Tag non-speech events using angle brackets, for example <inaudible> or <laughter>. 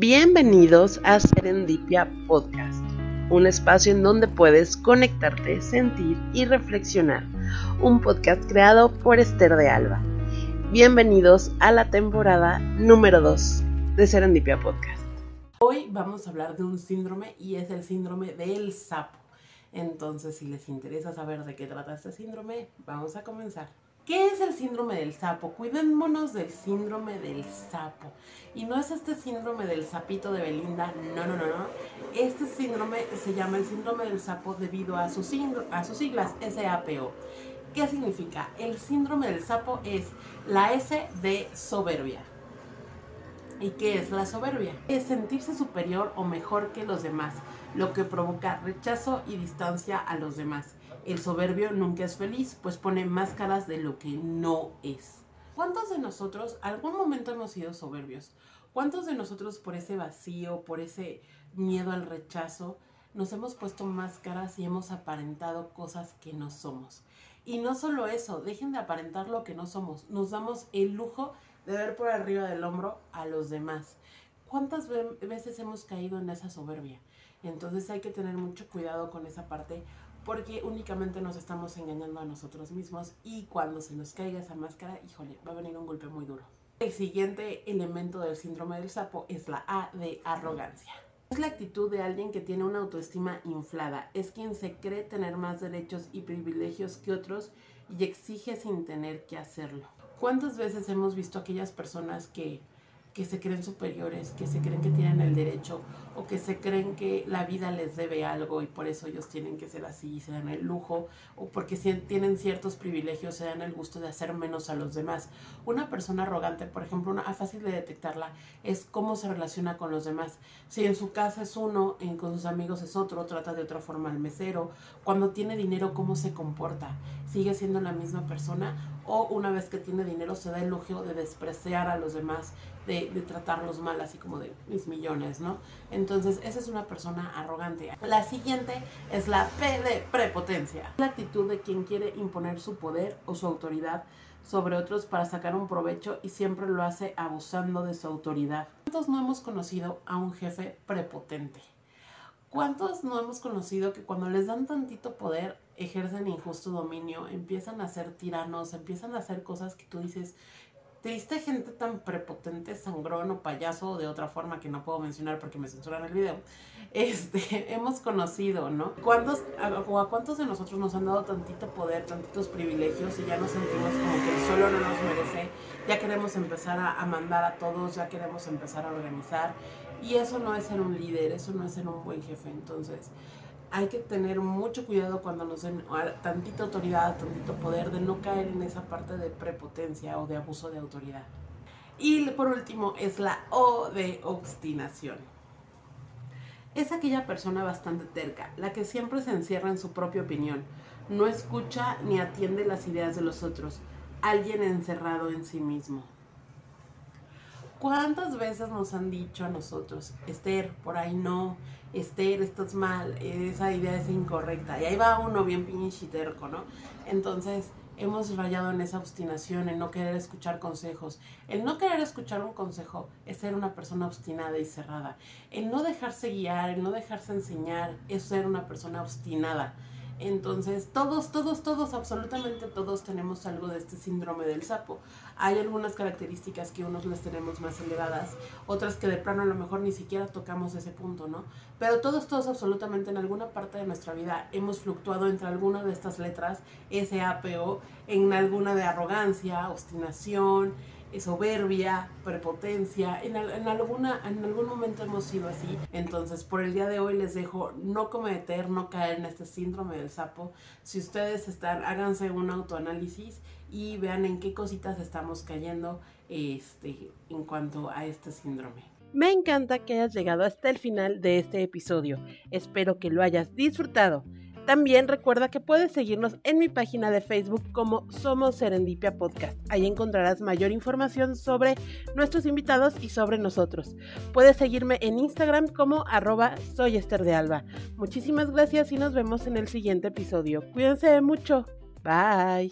Bienvenidos a Serendipia Podcast, un espacio en donde puedes conectarte, sentir y reflexionar. Un podcast creado por Esther de Alba. Bienvenidos a la temporada número 2 de Serendipia Podcast. Hoy vamos a hablar de un síndrome y es el síndrome del sapo. Entonces, si les interesa saber de qué trata este síndrome, vamos a comenzar. ¿Qué es el síndrome del sapo? Cuidémonos del síndrome del sapo. Y no es este síndrome del sapito de Belinda, no, no, no, no. Este síndrome se llama el síndrome del sapo debido a sus, a sus siglas SAPO. ¿Qué significa? El síndrome del sapo es la S de soberbia. ¿Y qué es la soberbia? Es sentirse superior o mejor que los demás, lo que provoca rechazo y distancia a los demás. El soberbio nunca es feliz, pues pone máscaras de lo que no es. ¿Cuántos de nosotros algún momento hemos sido soberbios? ¿Cuántos de nosotros por ese vacío, por ese miedo al rechazo, nos hemos puesto máscaras y hemos aparentado cosas que no somos? Y no solo eso, dejen de aparentar lo que no somos. Nos damos el lujo de ver por arriba del hombro a los demás. ¿Cuántas veces hemos caído en esa soberbia? Entonces hay que tener mucho cuidado con esa parte porque únicamente nos estamos engañando a nosotros mismos y cuando se nos caiga esa máscara, híjole, va a venir un golpe muy duro. El siguiente elemento del síndrome del sapo es la A de arrogancia. Es la actitud de alguien que tiene una autoestima inflada, es quien se cree tener más derechos y privilegios que otros y exige sin tener que hacerlo. ¿Cuántas veces hemos visto aquellas personas que que se creen superiores, que se creen que tienen el derecho o que se creen que la vida les debe algo y por eso ellos tienen que ser así y se dan el lujo o porque tienen ciertos privilegios se dan el gusto de hacer menos a los demás. Una persona arrogante, por ejemplo, una fácil de detectarla es cómo se relaciona con los demás. Si en su casa es uno, en, con sus amigos es otro, trata de otra forma al mesero. Cuando tiene dinero, cómo se comporta. Sigue siendo la misma persona o una vez que tiene dinero se da el lujo de despreciar a los demás, de, tratarlos mal, así como de mis millones, ¿no? Entonces, esa es una persona arrogante. La siguiente es la P de prepotencia, la actitud de quien quiere imponer su poder o su autoridad sobre otros para sacar un provecho y siempre lo hace abusando de su autoridad. ¿Cuántos no hemos conocido a un jefe prepotente? ¿Cuántos no hemos conocido que cuando les dan tantito poder ejercen injusto dominio, empiezan a ser tiranos, empiezan a hacer cosas que tú dices, triste gente tan prepotente, sangrón o payaso, de otra forma que no puedo mencionar porque me censuran el video, este, <laughs> hemos conocido, ¿no? ¿Cuántos, a, a, cuántos de nosotros nos han dado tantito poder, tantitos privilegios y ya nos sentimos como que el suelo no nos merece? Ya queremos empezar a, a mandar a todos, ya queremos empezar a organizar y eso no es ser un líder, eso no es ser un buen jefe. Entonces, hay que tener mucho cuidado cuando nos den tantita autoridad, tantito poder, de no caer en esa parte de prepotencia o de abuso de autoridad. Y por último es la O de obstinación. Es aquella persona bastante terca, la que siempre se encierra en su propia opinión, no escucha ni atiende las ideas de los otros, alguien encerrado en sí mismo. ¿Cuántas veces nos han dicho a nosotros, Esther, por ahí no, Esther, estás mal, esa idea es incorrecta? Y ahí va uno bien terco, ¿no? Entonces, hemos rayado en esa obstinación, en no querer escuchar consejos. El no querer escuchar un consejo es ser una persona obstinada y cerrada. El no dejarse guiar, el no dejarse enseñar es ser una persona obstinada. Entonces, todos, todos, todos, absolutamente todos tenemos algo de este síndrome del sapo. Hay algunas características que unos les tenemos más elevadas, otras que de plano a lo mejor ni siquiera tocamos ese punto, ¿no? Pero todos, todos, absolutamente en alguna parte de nuestra vida hemos fluctuado entre alguna de estas letras, S, A, P, O, en alguna de arrogancia, obstinación, soberbia, prepotencia, en algún momento hemos sido así. Entonces, por el día de hoy les dejo no cometer, no caer en este síndrome del sapo. Si ustedes están, háganse un autoanálisis y vean en qué cositas estamos cayendo este, en cuanto a este síndrome. Me encanta que hayas llegado hasta el final de este episodio. Espero que lo hayas disfrutado. También recuerda que puedes seguirnos en mi página de Facebook como Somos Serendipia Podcast. Ahí encontrarás mayor información sobre nuestros invitados y sobre nosotros. Puedes seguirme en Instagram como arroba soy de Alba. Muchísimas gracias y nos vemos en el siguiente episodio. Cuídense mucho. Bye.